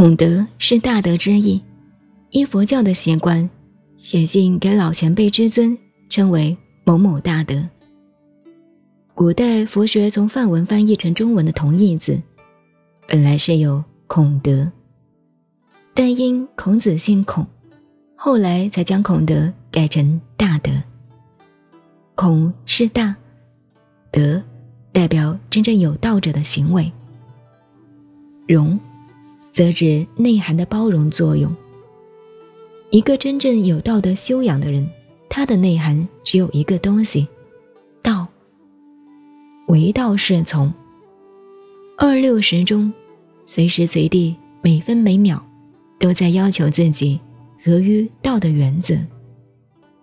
孔德是大德之意，依佛教的习惯，写信给老前辈之尊，称为某某大德。古代佛学从梵文翻译成中文的同义字，本来是有孔德，但因孔子姓孔，后来才将孔德改成大德。孔是大，德代表真正有道者的行为。容，则指内涵的包容作用。一个真正有道德修养的人，他的内涵只有一个东西：道。唯道是从。二六时中，随时随地，每分每秒，都在要求自己合于道的原则，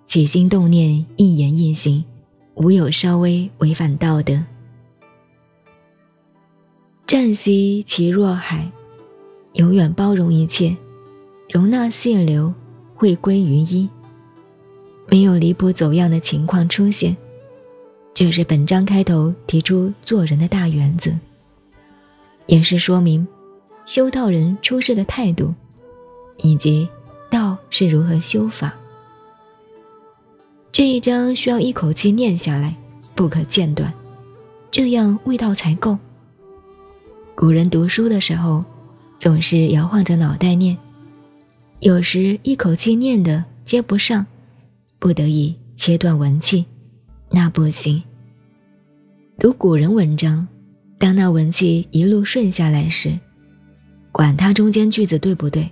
起心动念，一言一行，无有稍微违反道德。湛兮其若海，永远包容一切，容纳泄流，会归于一，没有离谱走样的情况出现。这是本章开头提出做人的大原则，也是说明修道人出世的态度，以及道是如何修法。这一章需要一口气念下来，不可间断，这样味道才够。古人读书的时候，总是摇晃着脑袋念，有时一口气念的接不上，不得已切断文气，那不行。读古人文章，当那文气一路顺下来时，管它中间句子对不对，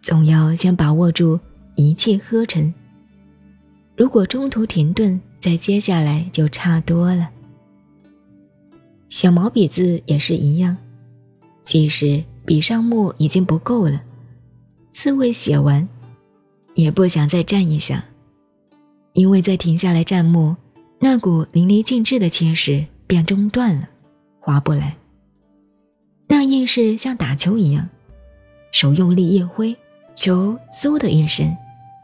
总要先把握住一气呵成。如果中途停顿，再接下来就差多了。小毛笔字也是一样。即使笔上墨已经不够了，字未写完，也不想再蘸一下，因为再停下来蘸墨，那股淋漓尽致的气势便中断了，划不来。那硬是像打球一样，手用力一挥，球嗖的一声，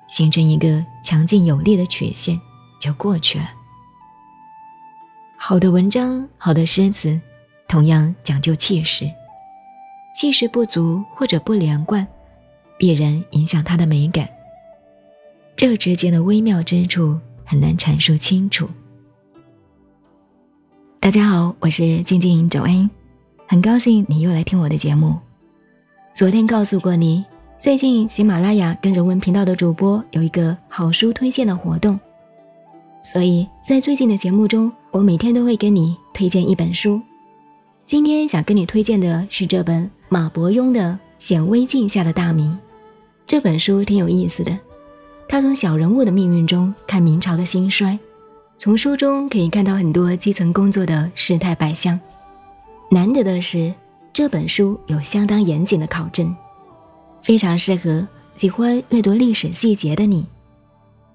形成一个强劲有力的曲线，就过去了。好的文章，好的诗词，同样讲究气势。气势不足或者不连贯，必然影响它的美感。这之间的微妙之处很难阐述清楚。大家好，我是静静九 A，很高兴你又来听我的节目。昨天告诉过你，最近喜马拉雅跟人文频道的主播有一个好书推荐的活动，所以在最近的节目中，我每天都会跟你推荐一本书。今天想跟你推荐的是这本。马伯庸的《显微镜下的大明》这本书挺有意思的，他从小人物的命运中看明朝的兴衰，从书中可以看到很多基层工作的世态百相。难得的是，这本书有相当严谨的考证，非常适合喜欢阅读历史细节的你。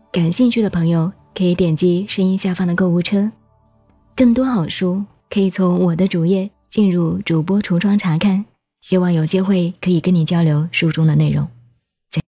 感兴趣的朋友可以点击声音下方的购物车，更多好书可以从我的主页进入主播橱窗查看。希望有机会可以跟你交流书中的内容。